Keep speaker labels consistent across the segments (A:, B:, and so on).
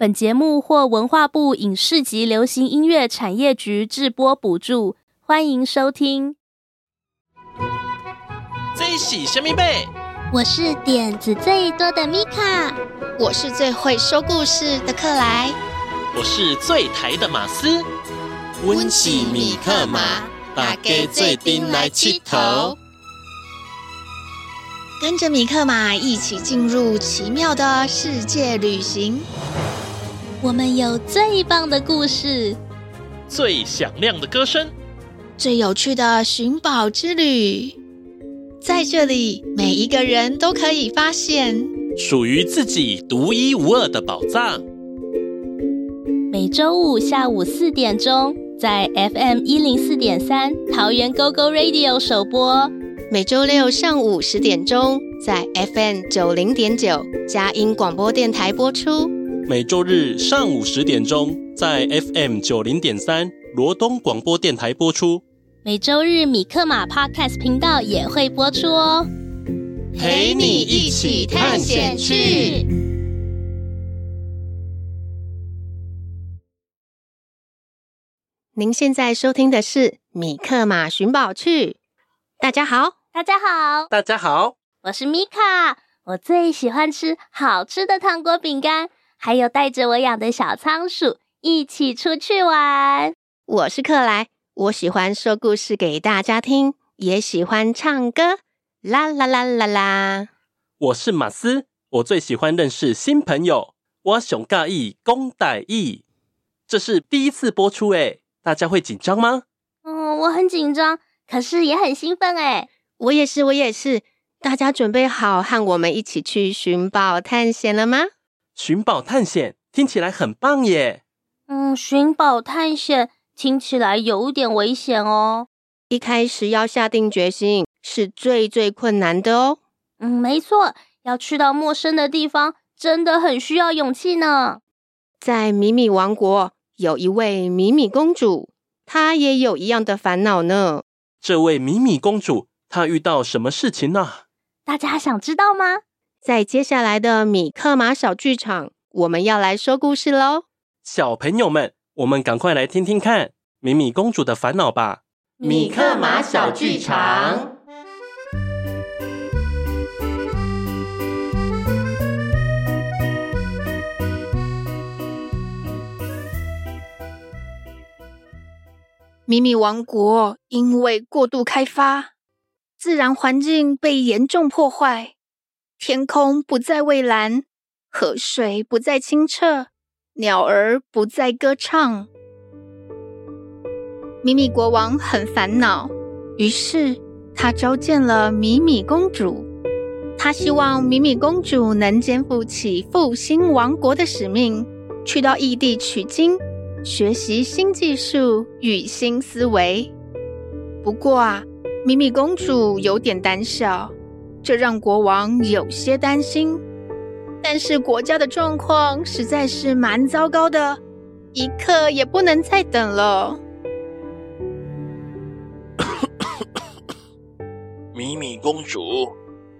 A: 本节目获文化部影视及流行音乐产业局制播补助，欢迎收听。
B: 最喜神秘贝，
C: 我是点子最多的米卡，
D: 我是最会说故事的克莱，
B: 我是最台的马斯。
E: 温喜米克马，大家最顶来七头。
D: 跟着米克马一起进入奇妙的世界旅行。
C: 我们有最棒的故事，
B: 最响亮的歌声，
D: 最有趣的寻宝之旅。在这里，每一个人都可以发现
B: 属于自己独一无二的宝藏。
A: 每周五下午四点钟，在 FM 一零四点三桃园 GO GO Radio 首播。
D: 每周六上午十点钟，在 FM 九零点九佳音广播电台播出；
B: 每周日上午十点钟，在 FM 九零点三罗东广播电台播出；
A: 每周日米克马 Podcast 频道也会播出哦，
E: 陪你一起探险去。
D: 您现在收听的是《米克马寻宝趣》，大家好。
A: 大家好，
B: 大家好，
A: 我是米卡。我最喜欢吃好吃的糖果饼干，还有带着我养的小仓鼠一起出去玩。
D: 我是克莱，我喜欢说故事给大家听，也喜欢唱歌。啦啦啦啦啦！
B: 我是马斯，我最喜欢认识新朋友。我熊尬意公歹意，这是第一次播出诶，大家会紧张吗？
A: 嗯，我很紧张，可是也很兴奋诶。
D: 我也是，我也是。大家准备好和我们一起去寻宝探险了吗？
B: 寻宝探险听起来很棒耶。
A: 嗯，寻宝探险听起来有点危险哦。
D: 一开始要下定决心是最最困难的哦。
A: 嗯，没错，要去到陌生的地方，真的很需要勇气呢。
D: 在米米王国有一位米米公主，她也有一样的烦恼呢。
B: 这位米米公主。她遇到什么事情呢？
A: 大家想知道吗？
D: 在接下来的米克马小剧场，我们要来说故事喽。
B: 小朋友们，我们赶快来听听看米米公主的烦恼吧。
E: 米克马小剧场。
F: 米米王国因为过度开发。自然环境被严重破坏，天空不再蔚蓝，河水不再清澈，鸟儿不再歌唱。米米国王很烦恼，于是他召见了米米公主。他希望米米公主能肩负起复兴王国的使命，去到异地取经，学习新技术与新思维。不过啊。米米公主有点胆小，这让国王有些担心。但是国家的状况实在是蛮糟糕的，一刻也不能再等了。
G: 米米公主，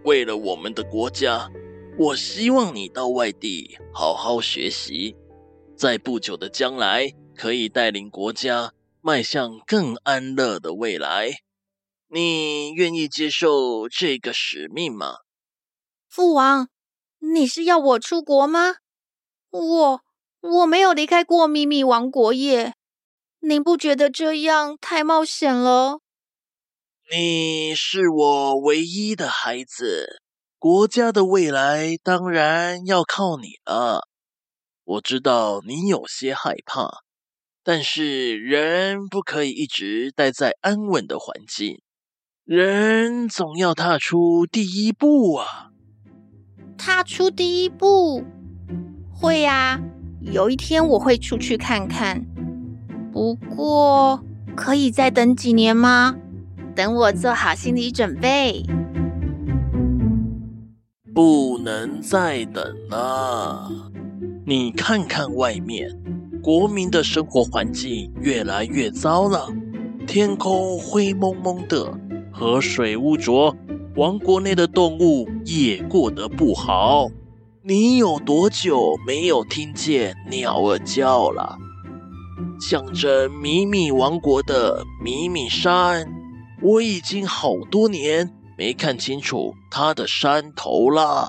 G: 为了我们的国家，我希望你到外地好好学习，在不久的将来可以带领国家迈向更安乐的未来。你愿意接受这个使命吗？
F: 父王，你是要我出国吗？我我没有离开过秘密王国耶，您不觉得这样太冒险了？
G: 你是我唯一的孩子，国家的未来当然要靠你了。我知道你有些害怕，但是人不可以一直待在安稳的环境。人总要踏出第一步啊！
F: 踏出第一步，会呀，有一天我会出去看看。不过，可以再等几年吗？等我做好心理准备。
G: 不能再等了。你看看外面，国民的生活环境越来越糟了，天空灰蒙蒙的。河水污浊，王国内的动物也过得不好。你有多久没有听见鸟儿叫了？象征米米王国的米米山，我已经好多年没看清楚它的山头了。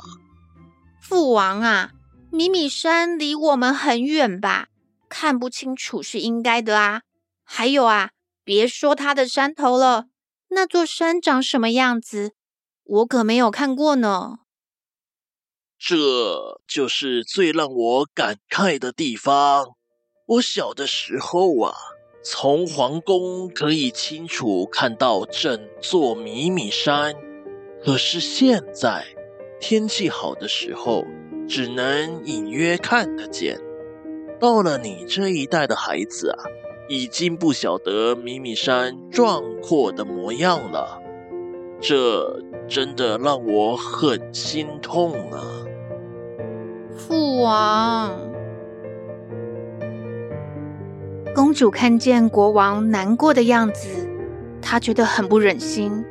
F: 父王啊，米米山离我们很远吧？看不清楚是应该的啊。还有啊，别说它的山头了，那座山长什么样子，我可没有看过呢。
G: 这就是最让我感慨的地方。我小的时候啊，从皇宫可以清楚看到整座米米山，可是现在天气好的时候，只能隐约看得见。到了你这一代的孩子啊，已经不晓得米米山壮阔的模样了。这真的让我很心痛啊！
F: 父王，公主看见国王难过的样子，她觉得很不忍心。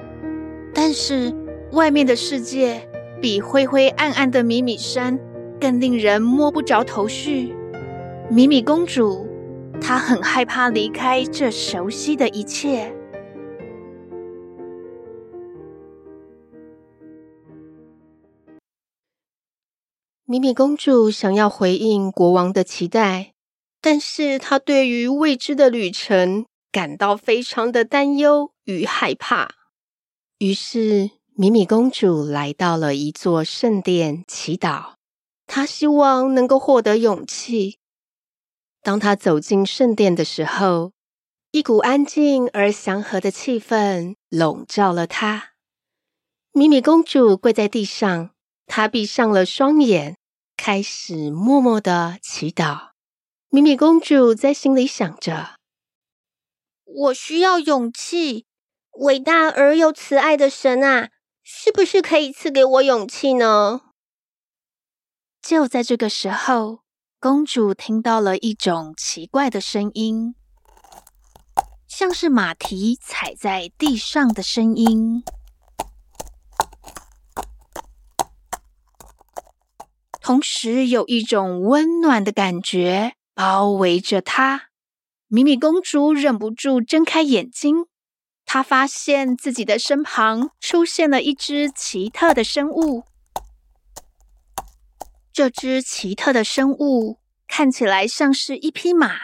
F: 但是外面的世界比灰灰暗暗的米米山更令人摸不着头绪。米米公主，她很害怕离开这熟悉的一切。
D: 米米公主想要回应国王的期待，但是她对于未知的旅程感到非常的担忧与害怕。于是，米米公主来到了一座圣殿祈祷，她希望能够获得勇气。当他走进圣殿的时候，一股安静而祥和的气氛笼罩了他。米米公主跪在地上，她闭上了双眼。开始默默的祈祷。米米公主在心里想着：“
F: 我需要勇气，
H: 伟大而又慈爱的神啊，是不是可以赐给我勇气呢？”
F: 就在这个时候，公主听到了一种奇怪的声音，像是马蹄踩在地上的声音。同时，有一种温暖的感觉包围着她。米米公主忍不住睁开眼睛，她发现自己的身旁出现了一只奇特的生物。这只奇特的生物看起来像是一匹马，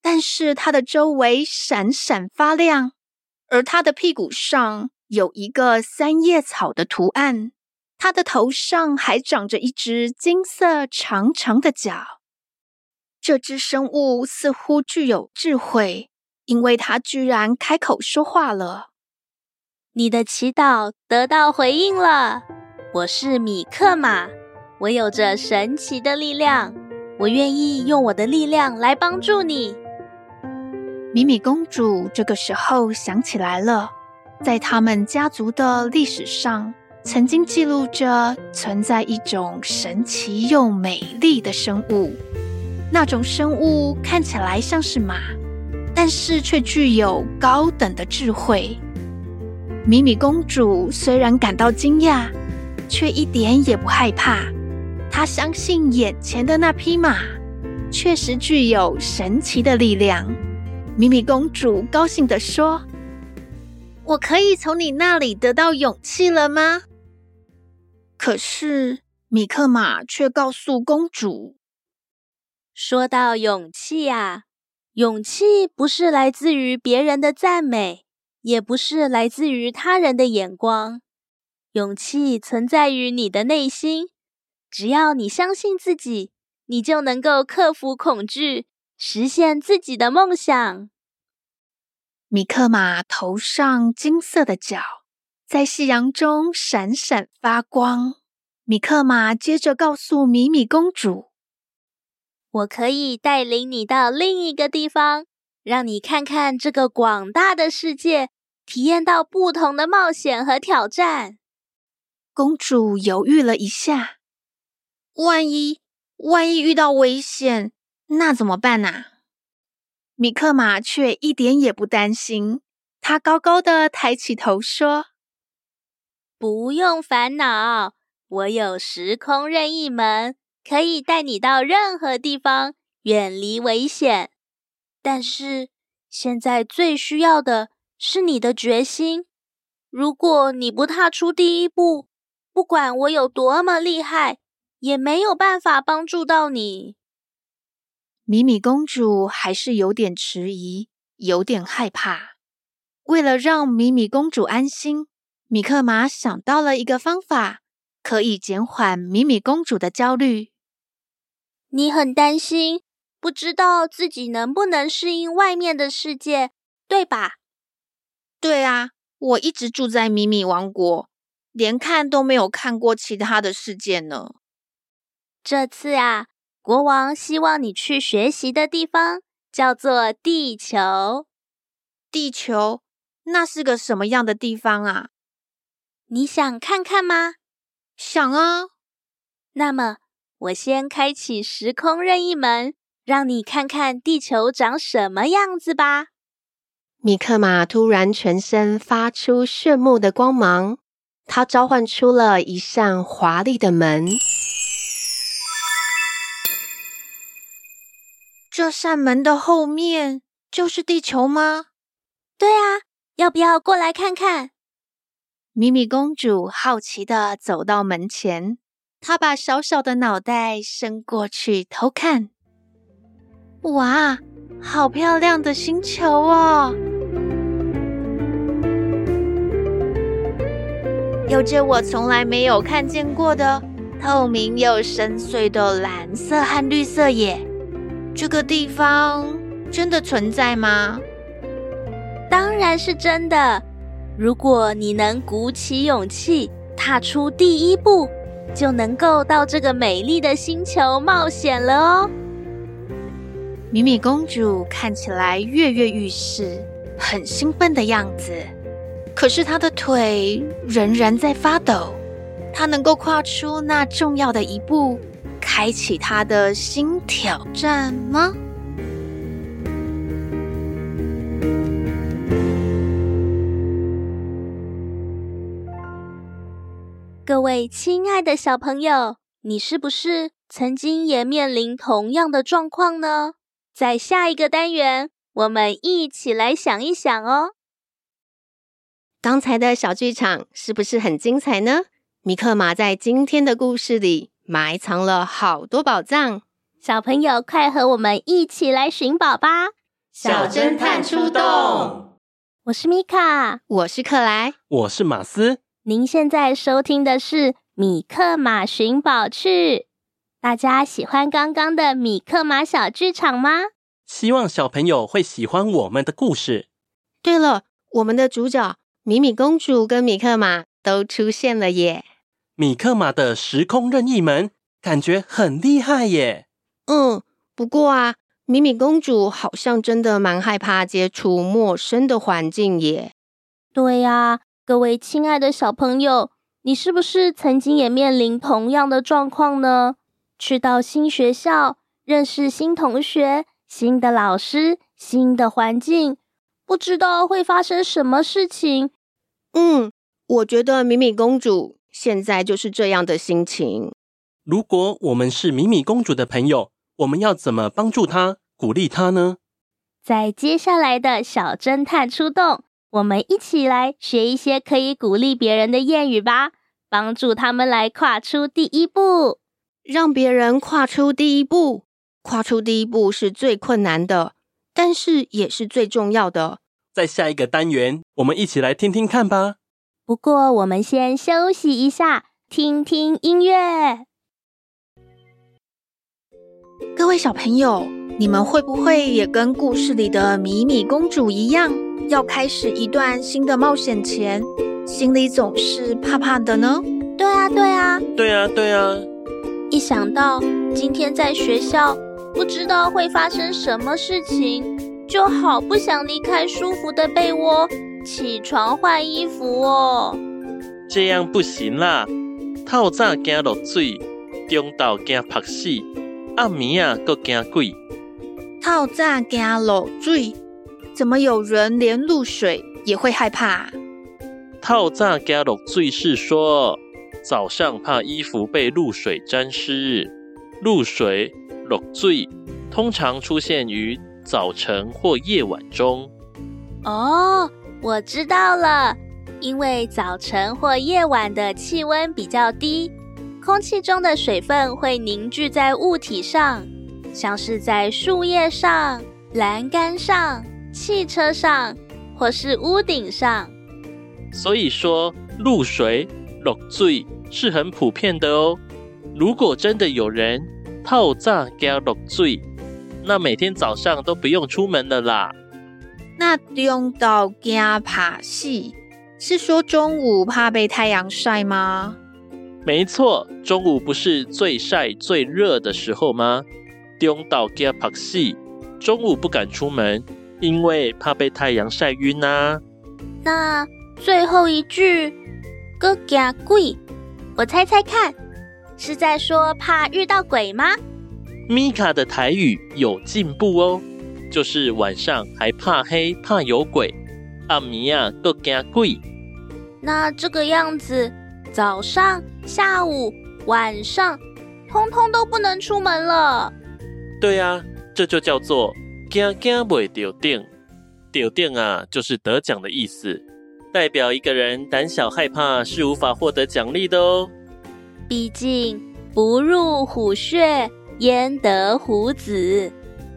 F: 但是它的周围闪闪发亮，而它的屁股上有一个三叶草的图案。它的头上还长着一只金色长长的角。这只生物似乎具有智慧，因为它居然开口说话了。
A: 你的祈祷得到回应了。我是米克马，我有着神奇的力量，我愿意用我的力量来帮助你。
F: 米米公主这个时候想起来了，在他们家族的历史上。曾经记录着存在一种神奇又美丽的生物，那种生物看起来像是马，但是却具有高等的智慧。米米公主虽然感到惊讶，却一点也不害怕。他相信眼前的那匹马确实具有神奇的力量。米米公主高兴地说：“我可以从你那里得到勇气了吗？”可是，米克马却告诉公主：“
A: 说到勇气呀，勇气不是来自于别人的赞美，也不是来自于他人的眼光。勇气存在于你的内心。只要你相信自己，你就能够克服恐惧，实现自己的梦想。”
F: 米克马头上金色的角。在夕阳中闪闪发光。米克马接着告诉米米公主：“
A: 我可以带领你到另一个地方，让你看看这个广大的世界，体验到不同的冒险和挑战。”
F: 公主犹豫了一下：“万一万一遇到危险，那怎么办啊？”米克马却一点也不担心，他高高的抬起头说。
A: 不用烦恼，我有时空任意门，可以带你到任何地方，远离危险。但是现在最需要的是你的决心。如果你不踏出第一步，不管我有多么厉害，也没有办法帮助到你。
F: 米米公主还是有点迟疑，有点害怕。为了让米米公主安心，米克马想到了一个方法，可以减缓米米公主的焦虑。
A: 你很担心，不知道自己能不能适应外面的世界，对吧？
F: 对啊，我一直住在米米王国，连看都没有看过其他的世界呢。
A: 这次啊，国王希望你去学习的地方叫做地球。
F: 地球？那是个什么样的地方啊？
A: 你想看看吗？
F: 想啊。
A: 那么，我先开启时空任意门，让你看看地球长什么样子吧。
D: 米克马突然全身发出炫目的光芒，他召唤出了一扇华丽的门。
F: 这扇门的后面就是地球吗？
A: 对啊。要不要过来看看？
F: 米米公主好奇的走到门前，她把小小的脑袋伸过去偷看。哇，好漂亮的星球哦！有着我从来没有看见过的透明又深邃的蓝色和绿色耶！这个地方真的存在吗？
A: 当然是真的。如果你能鼓起勇气，踏出第一步，就能够到这个美丽的星球冒险了哦。
F: 米米公主看起来跃跃欲试，很兴奋的样子。可是她的腿仍然在发抖。她能够跨出那重要的一步，开启他的新挑战吗？
A: 各位亲爱的小朋友，你是不是曾经也面临同样的状况呢？在下一个单元，我们一起来想一想哦。
D: 刚才的小剧场是不是很精彩呢？米克马在今天的故事里埋藏了好多宝藏，
A: 小朋友快和我们一起来寻宝吧！
E: 小侦探出动！
A: 我是米卡，
D: 我是克莱，
B: 我是马斯。
A: 您现在收听的是《米克马寻宝趣》，大家喜欢刚刚的米克马小剧场吗？
B: 希望小朋友会喜欢我们的故事。
D: 对了，我们的主角米米公主跟米克马都出现了耶！
B: 米克马的时空任意门感觉很厉害耶。
D: 嗯，不过啊，米米公主好像真的蛮害怕接触陌生的环境耶。
A: 对呀。各位亲爱的小朋友，你是不是曾经也面临同样的状况呢？去到新学校，认识新同学、新的老师、新的环境，不知道会发生什么事情。
D: 嗯，我觉得米米公主现在就是这样的心情。
B: 如果我们是米米公主的朋友，我们要怎么帮助她、鼓励她呢？
A: 在接下来的小侦探出动。我们一起来学一些可以鼓励别人的谚语吧，帮助他们来跨出第一步。
D: 让别人跨出第一步，跨出第一步是最困难的，但是也是最重要的。
B: 在下一个单元，我们一起来听听看吧。
A: 不过，我们先休息一下，听听音乐。
F: 各位小朋友，你们会不会也跟故事里的米米公主一样？要开始一段新的冒险前，心里总是怕怕的呢。
A: 对啊，对啊，
B: 对啊，对啊。
A: 一想到今天在学校不知道会发生什么事情，就好不想离开舒服的被窝，起床换衣服哦。
G: 这样不行啦！透早惊落水，中昼惊曝死，暗暝啊，搁惊鬼。
F: 透早惊落水。怎么有人连露水也会害怕？
G: 透早惊落水是说，
B: 早上怕衣服被露水沾湿，露水落水通常出现于早晨或夜晚中。
A: 哦，我知道了，因为早晨或夜晚的气温比较低，空气中的水分会凝聚在物体上，像是在树叶上、栏杆上、汽车上或是屋顶上。
B: 所以说，露水落水是很普遍的哦。如果真的有人透早惊落水，那每天早上都不用出门了啦。
F: 那中昼惊怕死，是说中午怕被太阳晒吗？
B: 没错，中午不是最晒最热的时候吗？中昼惊怕死，中午不敢出门，因为怕被太阳晒晕啊。
A: 那最后一句，哥惊鬼，我猜猜看，是在说怕遇到鬼吗？
B: 米卡的台语有进步哦。就是晚上还怕黑，怕有鬼，暗暝啊都惊鬼。
A: 那这个样子，早上、下午、晚上，通通都不能出门了。
B: 对啊，这就叫做惊惊袂着奖。着奖啊，就是得奖的意思，代表一个人胆小害怕是无法获得奖励的哦。
A: 毕竟不入虎穴，焉得虎子。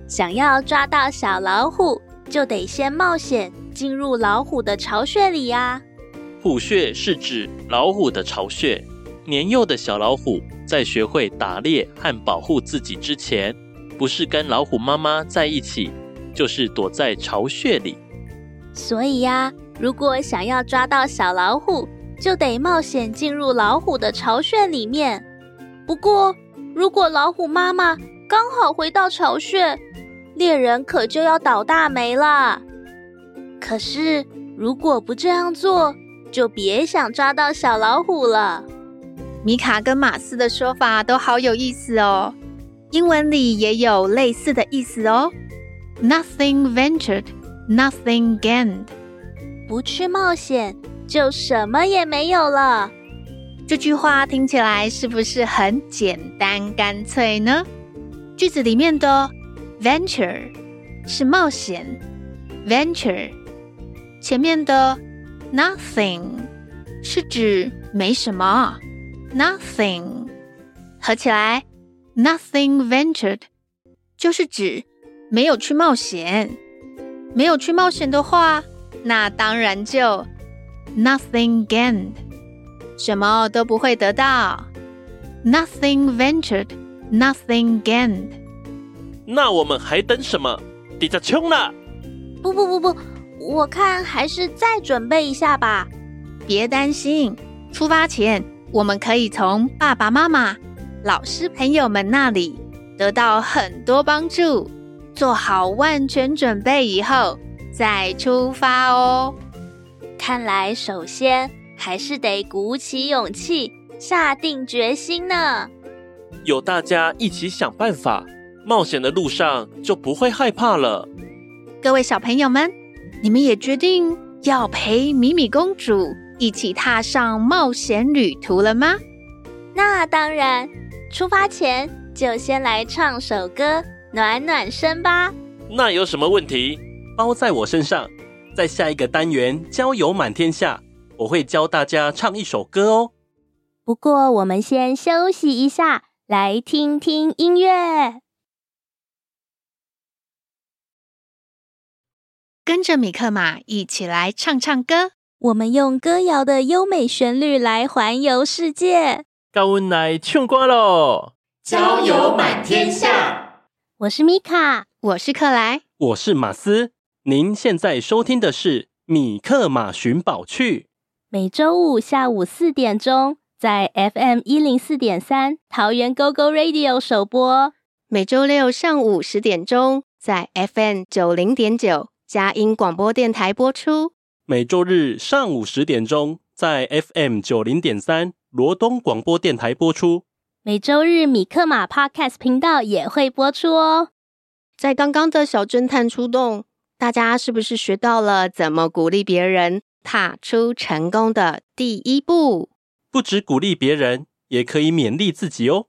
A: 想要抓到小老虎，就得先冒险进入老虎的巢穴里呀。
B: 虎穴是指老虎的巢穴。年幼的小老虎在学会打猎和保护自己之前，不是跟老虎妈妈在一起，就是躲在巢穴里。
A: 所以呀，如果想要抓到小老虎，就得冒险进入老虎的巢穴里面。不过，如果老虎妈妈刚好回到巢穴，猎人可就要倒大霉了。可是，如果不这样做，就别想抓到小老虎了。
F: 米卡跟马斯的说法都好有意思哦，英文里也有类似的意思哦。Nothing ventured, nothing gained。
A: 不去冒险，就什么也没有了。
F: 这句话听起来是不是很简单干脆呢？句子里面的。Venture 是冒险，Venture 前面的 nothing 是指没什么，nothing 合起来 nothing ventured 就是指没有去冒险，没有去冒险的话，那当然就 nothing gained 什么都不会得到，nothing ventured nothing gained。
B: 那我们还等什么？底下冲了！
A: 不不不不，我看还是再准备一下吧。
F: 别担心，出发前我们可以从爸爸妈妈、老师、朋友们那里得到很多帮助。做好万全准备以后再出发哦。
A: 看来首先还是得鼓起勇气，下定决心呢。
B: 有大家一起想办法。冒险的路上就不会害怕了。
F: 各位小朋友们，你们也决定要陪米米公主一起踏上冒险旅途了吗？
A: 那当然，出发前就先来唱首歌暖暖身吧。
B: 那有什么问题？包在我身上。在下一个单元《郊游满天下》，我会教大家唱一首歌哦。
A: 不过我们先休息一下，来听听音乐。
F: 跟着米克马一起来唱唱歌，
A: 我们用歌谣的优美旋律来环游世界。
B: 高温来唱歌喽！
E: 交友满天下。
A: 我是米卡，
F: 我是克莱，
B: 我是马斯。您现在收听的是《米克马寻宝趣》，
A: 每周五下午四点钟在 FM 一零四点三桃园 GO GO Radio 首播，
D: 每周六上午十点钟在 FM 九零点九。佳音广播电台播出，
B: 每周日上午十点钟在 FM 九零点三罗东广播电台播出。
A: 每周日米克马 Podcast 频道也会播出哦。
D: 在刚刚的小侦探出动，大家是不是学到了怎么鼓励别人踏出成功的第一步？
B: 不止鼓励别人，也可以勉励自己哦。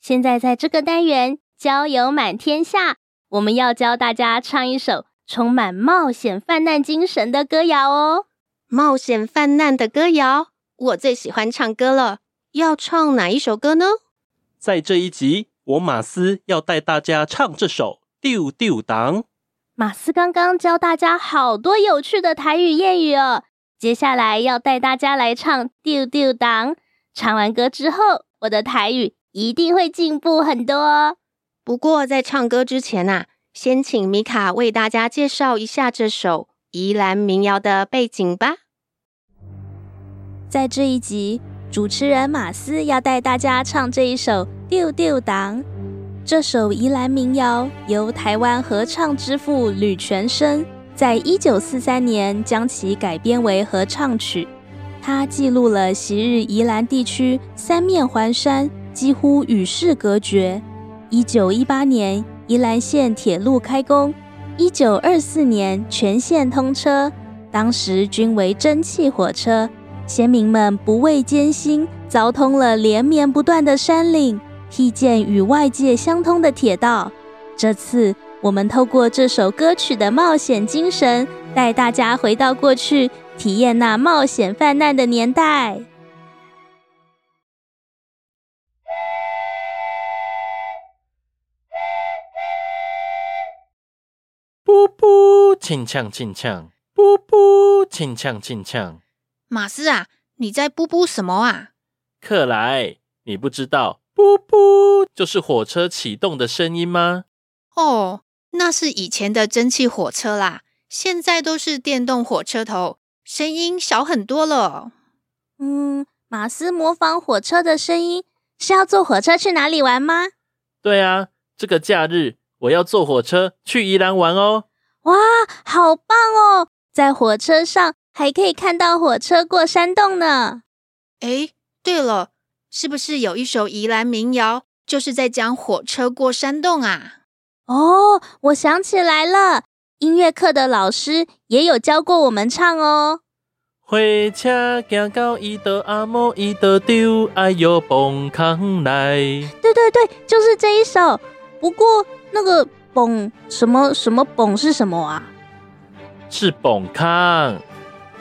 A: 现在在这个单元“交友满天下”，我们要教大家唱一首充满冒险犯难精神的歌谣哦。
D: 冒险犯难的歌谣，我最喜欢唱歌了。要唱哪一首歌呢？
B: 在这一集，我马斯要带大家唱这首《丢丢当》。
A: 马斯刚刚教大家好多有趣的台语谚语哦，接下来要带大家来唱《丢丢当》。唱完歌之后，我的台语一定会进步很多哦。
D: 不过在唱歌之前呐、啊，先请米卡为大家介绍一下这首宜兰民谣的背景吧。
A: 在这一集，主持人马斯要带大家唱这一首《丢丢当》。这首宜兰民谣由台湾合唱之父吕泉生在一九四三年将其改编为合唱曲。它记录了昔日宜兰地区三面环山，几乎与世隔绝。一九一八年，宜兰县铁路开工；一九二四年，全线通车。当时均为蒸汽火车，先民们不畏艰辛，凿通了连绵不断的山岭。辟建与外界相通的铁道。这次，我们透过这首歌曲的冒险精神，带大家回到过去，体验那冒险犯难的年代。
B: 噗，轻枪轻枪，噗噗，轻枪轻枪。
F: 马斯啊，你在噗噗什么啊？
B: 克莱，你不知道。噗噗，就是火车启动的声音吗？
F: 哦，那是以前的蒸汽火车啦，现在都是电动火车头，声音小很多了。
A: 嗯，马斯模仿火车的声音，是要坐火车去哪里玩吗？
B: 对啊，这个假日我要坐火车去宜兰玩哦。
A: 哇，好棒哦！在火车上还可以看到火车过山洞呢。
F: 哎，对了。是不是有一首宜兰民谣，就是在讲火车过山洞啊？
A: 哦，我想起来了，音乐课的老师也有教过我们唱哦。
B: 火车行到伊的阿嬷伊的丢，哎呦蹦康来。
A: 对对对，就是这一首。不过那个蹦什么什么蹦是什么啊？
B: 是蹦康。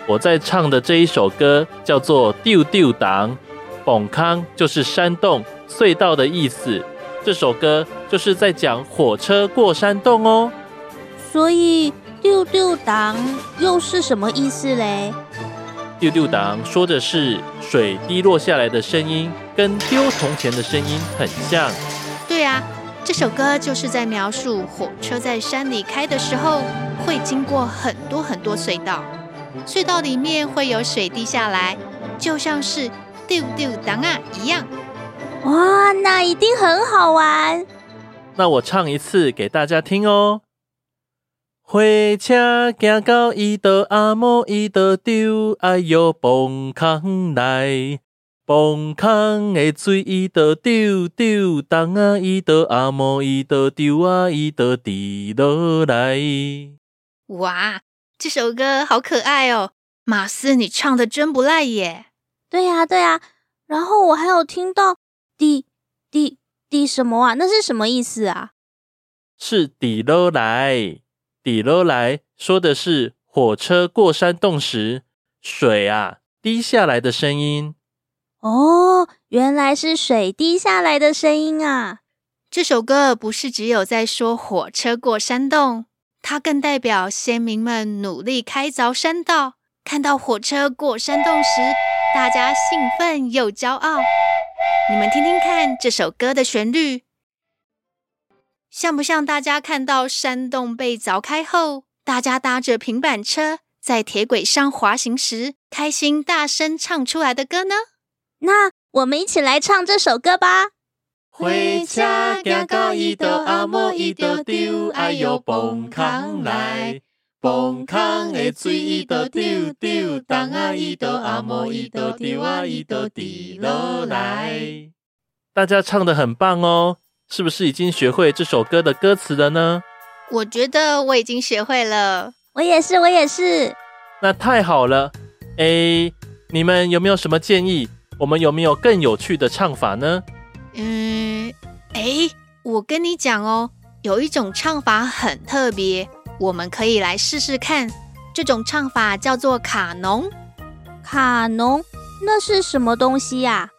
B: 我在唱的这一首歌叫做丢丢当。崩坑就是山洞、隧道的意思。这首歌就是在讲火车过山洞哦。
A: 所以丢丢当又是什么意思嘞？
B: 丢丢当说的是水滴落下来的声音，跟丢铜钱的声音很像。
F: 这首歌就是在描述火车在山里开的时候，会经过很多很多隧道，隧道里面会有水滴下来，就像是。丢丢当啊，一样
A: 哇，那一定很好玩。
B: 那我唱一次给大家听哦。火车行到伊的阿嬷伊的丢，哎呦崩坑来，崩坑的水伊的丢丢当啊，伊的阿嬷伊的丢啊，伊的滴落来。
F: 哇，这首歌好可爱哦，马斯，你唱的真不赖耶。
A: 对呀，对呀，然后我还有听到“滴滴滴”什么啊？那是什么意思啊？
B: 是“滴落来”，“滴落来”说的是火车过山洞时水啊滴下来的声音。
A: 哦，原来是水滴下来的声音啊！
F: 这首歌不是只有在说火车过山洞，它更代表先民们努力开凿山道，看到火车过山洞时。大家兴奋又骄傲，你们听听看这首歌的旋律，像不像大家看到山洞被凿开后，大家搭着平板车在铁轨上滑行时，开心大声唱出来的歌呢？
A: 那我们一起来唱这首歌吧。
E: 火车行到伊的阿嬷伊的丢，哎呦蹦康来。崩坑的水伊都丢丢，当啊伊都阿嬷伊都丢啊伊都滴落来。
B: 大家唱的很棒哦，是不是已经学会这首歌的歌词了呢？
F: 我觉得我已经学会了，
A: 我也是，我也是。
B: 那太好了，哎，你们有没有什么建议？我们有没有更有趣的唱法呢？
F: 嗯，哎，我跟你讲哦，有一种唱法很特别，我们可以来试试看。这种唱法叫做卡农。
A: 卡农，那是什么东西呀？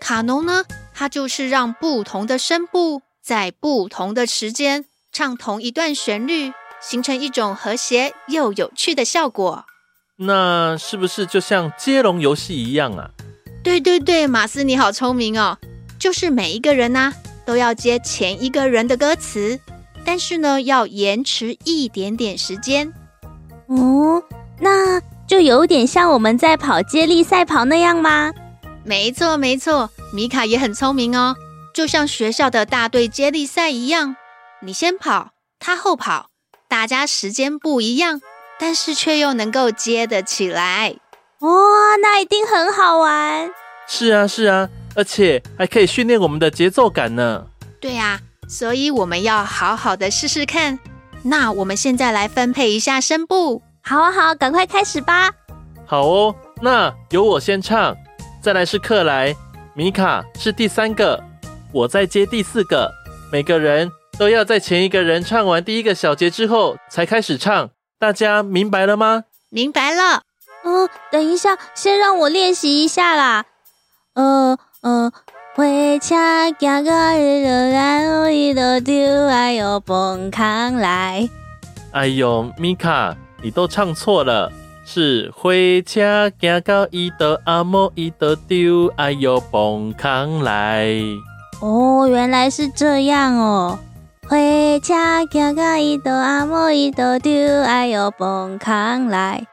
F: 卡农呢，它就是让不同的声部在不同的时间唱同一段旋律，形成一种和谐又有趣的效果。
B: 那是不是就像接龙游戏一样啊？
F: 对对对，马斯你好聪明哦！就是每一个人呐、啊，都要接前一个人的歌词，但是呢，要延迟一点点时间。
A: 哦，那就有点像我们在跑接力赛跑那样吗？
F: 没错没错，米卡也很聪明哦，就像学校的大队接力赛一样，你先跑，他后跑，大家时间不一样。但是却又能够接得起来，
A: 哇、哦，那一定很好玩。
B: 是啊，是啊，而且还可以训练我们的节奏感呢。
F: 对啊，所以我们要好好的试试看。那我们现在来分配一下声部。
A: 好啊，好，赶快开始吧。
B: 好哦，那由我先唱，再来是克莱，米卡是第三个，我再接第四个。每个人都要在前一个人唱完第一个小节之后才开始唱。大家明白了吗？
F: 明白了。
A: 等一下，先让我练习一下啦。呃呃，火车行到一个站，一个丢，哎呦，崩康来。
B: 哎呦，米卡，你都唱错了，是火车行到一个阿莫一个丢，哎呦，崩康来。
A: 哦，原来是这样哦。火车行到一道阿莫一道丢，哎呦，蹦康来。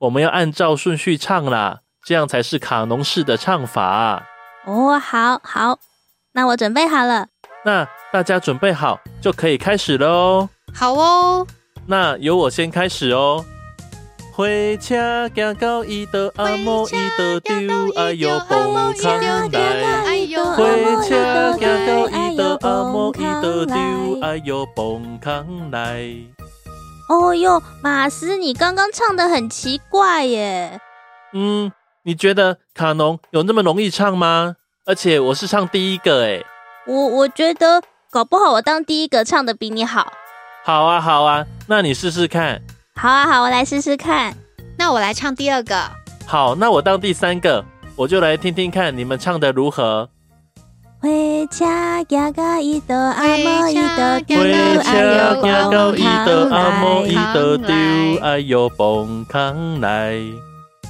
B: 我们要按照顺序唱啦，这样才是卡农式的唱法。
A: 哦，好好，那我准备好了。
B: 那大家准备好就可以开始了哦。
F: 好哦。
B: 那由我先开始哦。火车行到一的阿莫一的丢，哎呦，蹦康来。火车行到一的阿莫一的丢，哎呦，蹦康来。
A: 哦哟，马斯，你刚刚唱的很奇怪耶。
B: 嗯，你觉得卡农有那么容易唱吗？而且我是唱第一个诶。
A: 我我觉得搞不好我当第一个唱的比你好。
B: 好啊好啊，那你试试看。
A: 好啊好，我来试试看。
F: 那我来唱第二个。
B: 好，那我当第三个，我就来听听看你们唱的如何。
A: 火车行到一道阿莫一道丢，哎呦，蹦康来。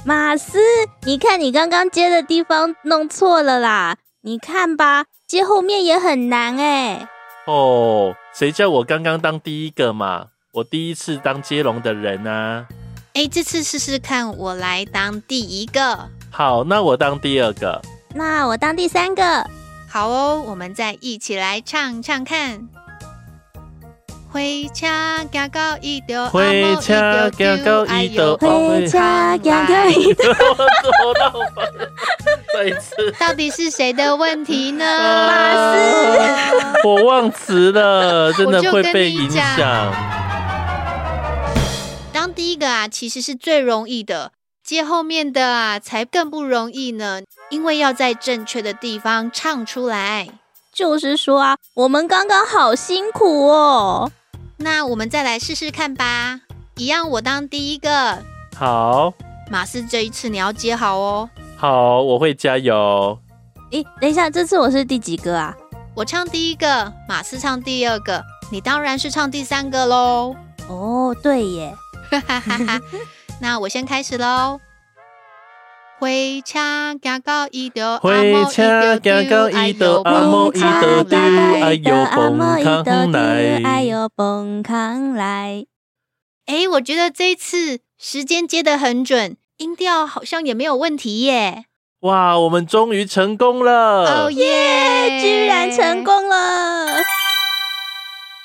A: 马斯，你看你刚刚接的地方弄错了啦！你看吧，接后面也很难哎。
B: 哦，谁叫我刚刚当第一个嘛？我第一次当接龙的人啊。
F: 哎，这次试试看，我来当第一个。
B: 好，那我当第二个。
A: 那我当第三个。
F: 好哦，我们再一起来唱唱看。回家行到一道，火车行到一道，
A: 火车行到一道。
B: 再一次，
F: 到底是谁的问题呢？
A: 马斯，
B: 我忘词了，真的会被影响。
F: 当第一个啊，其实是最容易的。接后面的啊，才更不容易呢，因为要在正确的地方唱出来。
A: 就是说啊，我们刚刚好辛苦哦。
F: 那我们再来试试看吧。一样，我当第一个。
B: 好。
F: 马斯，这一次你要接好哦。
B: 好，我会加油。
A: 诶，等一下，这次我是第几个啊？
F: 我唱第一个，马斯唱第二个，你当然是唱第三个喽。
A: 哦，对耶。
F: 哈哈哈哈。那我先开始喽。火车行到一道，火车行到一道，阿莫一道丢，哎呦，蹦康来，
A: 哎呦，蹦康来。
F: 哎，我觉得这一次时间接得很准，音调好像也没有问题耶。
B: 哇，我们终于成功了！
F: 哦耶，
A: 居然成功了！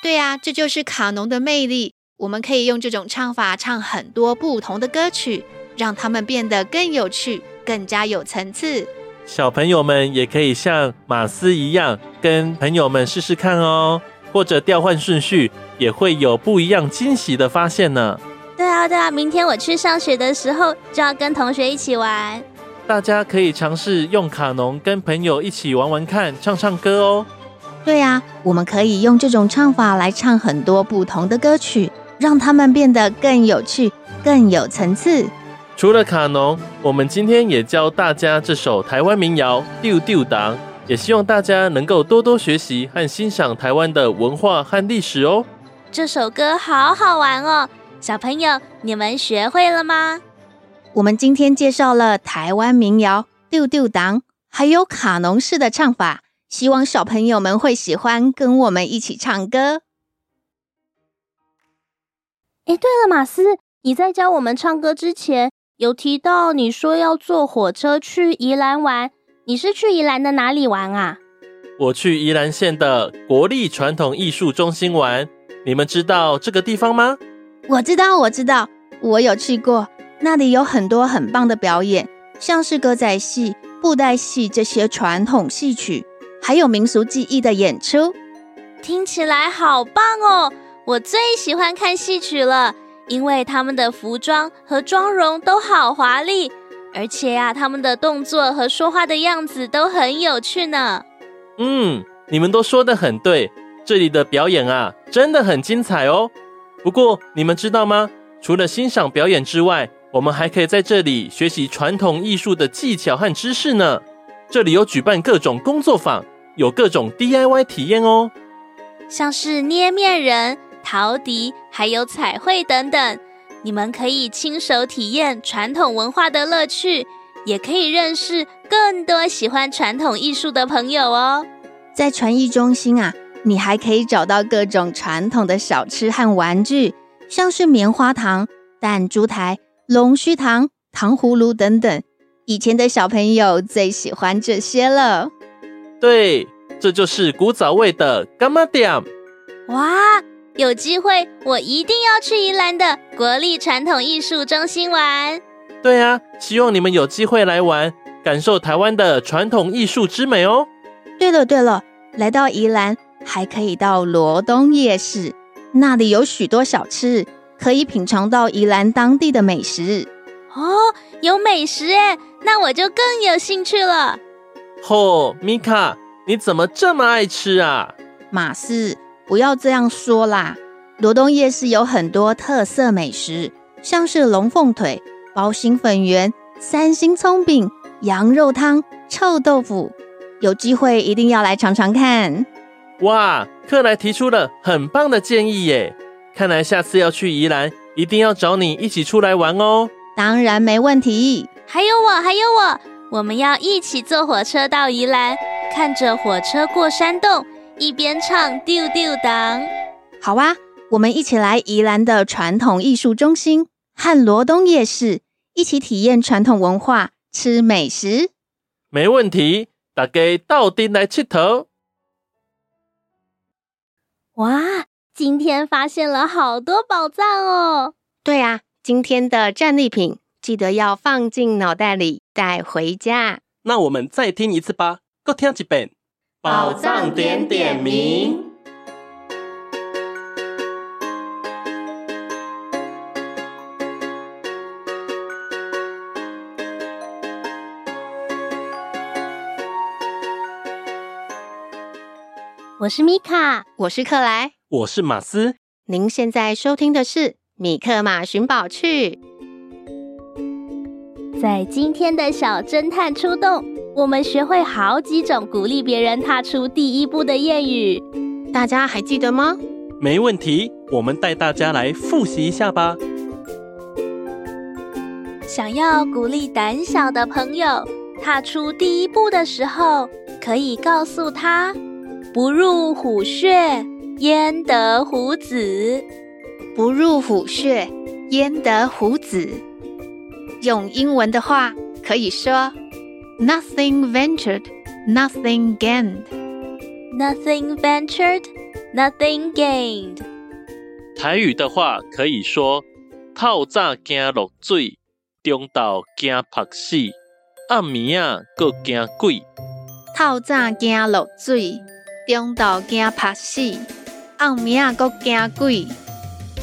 F: 对啊，这就是卡农的魅力。我们可以用这种唱法唱很多不同的歌曲，让他们变得更有趣、更加有层次。
B: 小朋友们也可以像马斯一样，跟朋友们试试看哦，或者调换顺序，也会有不一样惊喜的发现呢。
A: 对啊，对啊，明天我去上学的时候就要跟同学一起玩。
B: 大家可以尝试用卡农跟朋友一起玩玩看，唱唱歌哦。
F: 对呀，我们可以用这种唱法来唱很多不同的歌曲，让他们变得更有趣、更有层次。
B: 除了卡农，我们今天也教大家这首台湾民谣《丢丢当》，也希望大家能够多多学习和欣赏台湾的文化和历史哦。
A: 这首歌好好玩哦，小朋友，你们学会了吗？
F: 我们今天介绍了台湾民谣《丢丢当》，还有卡农式的唱法，希望小朋友们会喜欢，跟我们一起唱歌。
A: 哎，对了，马斯，你在教我们唱歌之前，有提到你说要坐火车去宜兰玩，你是去宜兰的哪里玩啊？
B: 我去宜兰县的国立传统艺术中心玩，你们知道这个地方吗？
F: 我知道，我知道，我有去过。那里有很多很棒的表演，像是歌仔戏、布袋戏这些传统戏曲，还有民俗技艺的演出。
A: 听起来好棒哦！我最喜欢看戏曲了，因为他们的服装和妆容都好华丽，而且呀、啊，他们的动作和说话的样子都很有趣呢。
B: 嗯，你们都说的很对，这里的表演啊，真的很精彩哦。不过，你们知道吗？除了欣赏表演之外，我们还可以在这里学习传统艺术的技巧和知识呢。这里有举办各种工作坊，有各种 DIY 体验哦，
A: 像是捏面人、陶笛，还有彩绘等等。你们可以亲手体验传统文化的乐趣，也可以认识更多喜欢传统艺术的朋友哦。
F: 在传艺中心啊，你还可以找到各种传统的小吃和玩具，像是棉花糖、弹珠台。龙须糖、糖葫芦等等，以前的小朋友最喜欢这些了。
B: 对，这就是古早味的柑仔店。
A: 哇，有机会我一定要去宜兰的国立传统艺术中心玩。
B: 对啊，希望你们有机会来玩，感受台湾的传统艺术之美哦。
F: 对了对了，来到宜兰还可以到罗东夜市，那里有许多小吃。可以品尝到宜兰当地的美食
A: 哦，有美食哎，那我就更有兴趣了。
B: 嚯，米卡，你怎么这么爱吃啊？
F: 马斯，不要这样说啦。罗东夜市有很多特色美食，像是龙凤腿、包心粉圆、三星葱饼、羊肉汤、臭豆腐，有机会一定要来尝尝看。
B: 哇，克莱提出了很棒的建议耶！看来下次要去宜兰，一定要找你一起出来玩哦。
F: 当然没问题。
A: 还有我，还有我，我们要一起坐火车到宜兰，看着火车过山洞，一边唱丢丢当。
F: 好啊，我们一起来宜兰的传统艺术中心和罗东夜市，一起体验传统文化，吃美食。
B: 没问题，大家到底来吃头。
A: 哇！今天发现了好多宝藏哦！
D: 对啊，今天的战利品记得要放进脑袋里带回家。
E: 那我们再听一次吧，各听一遍。宝藏点点名。
A: 我是米卡，
D: 我是克莱。
B: 我是马斯，
D: 您现在收听的是《米克马寻宝趣》。
A: 在今天的小侦探出动，我们学会好几种鼓励别人踏出第一步的谚语，
D: 大家还记得吗？
B: 没问题，我们带大家来复习一下吧。
A: 想要鼓励胆小的朋友踏出第一步的时候，可以告诉他：“不入虎穴。”焉得虎子？
F: 不入虎穴，焉得虎子？用英文的话可以说：Nothing ventured, nothing gained.
A: Nothing ventured, nothing gained.
B: 台语的话可以说：透早惊落水，中昼惊曝死，暗暝啊搁惊鬼。
F: 透早惊落水，中昼惊曝死。暗暝啊，搁惊鬼！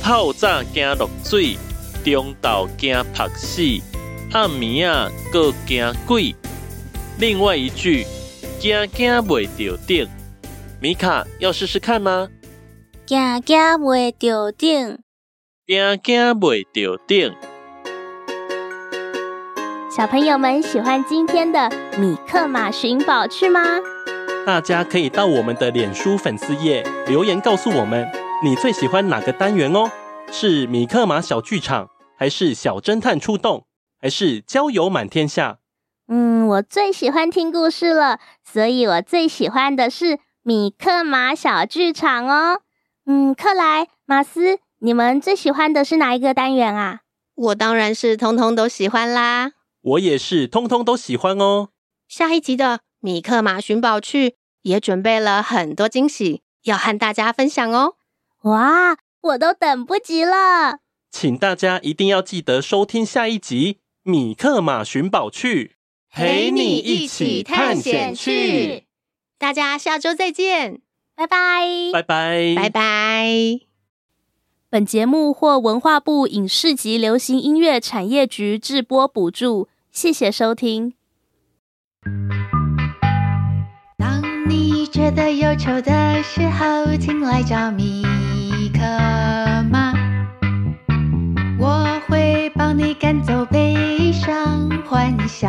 B: 透早惊落水，中昼惊曝死。暗暝啊，搁惊鬼。另外一句，惊惊袂着顶。米卡要试试看吗？
A: 惊惊袂着顶，
B: 惊惊袂着顶。
A: 小朋友们喜欢今天的米克马寻宝趣吗？
E: 大家可以到我们的脸书粉丝页留言告诉我们，你最喜欢哪个单元哦？是米克马小剧场，还是小侦探出动，还是交友满天下？
A: 嗯，我最喜欢听故事了，所以我最喜欢的是米克马小剧场哦。嗯，克莱、马斯，你们最喜欢的是哪一个单元啊？
D: 我当然是通通都喜欢啦。
E: 我也是，通通都喜欢哦。
D: 下一集的米克马寻宝去也准备了很多惊喜，要和大家分享哦。
A: 哇，我都等不及了！
E: 请大家一定要记得收听下一集《米克马寻宝趣》，
D: 陪你一起探险去。大家下周再见，
A: 拜拜，
E: 拜拜，
D: 拜拜。
A: 本节目获文化部影视及流行音乐产业局制播补助。谢谢收听。
F: 当你觉得忧愁的时候，请来找米克吗，我会帮你赶走悲伤，欢笑，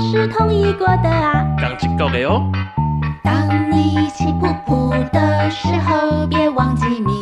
A: 是同意过的啊。
E: 刚起够的哦。
F: 当你气噗噗的时候，别忘记米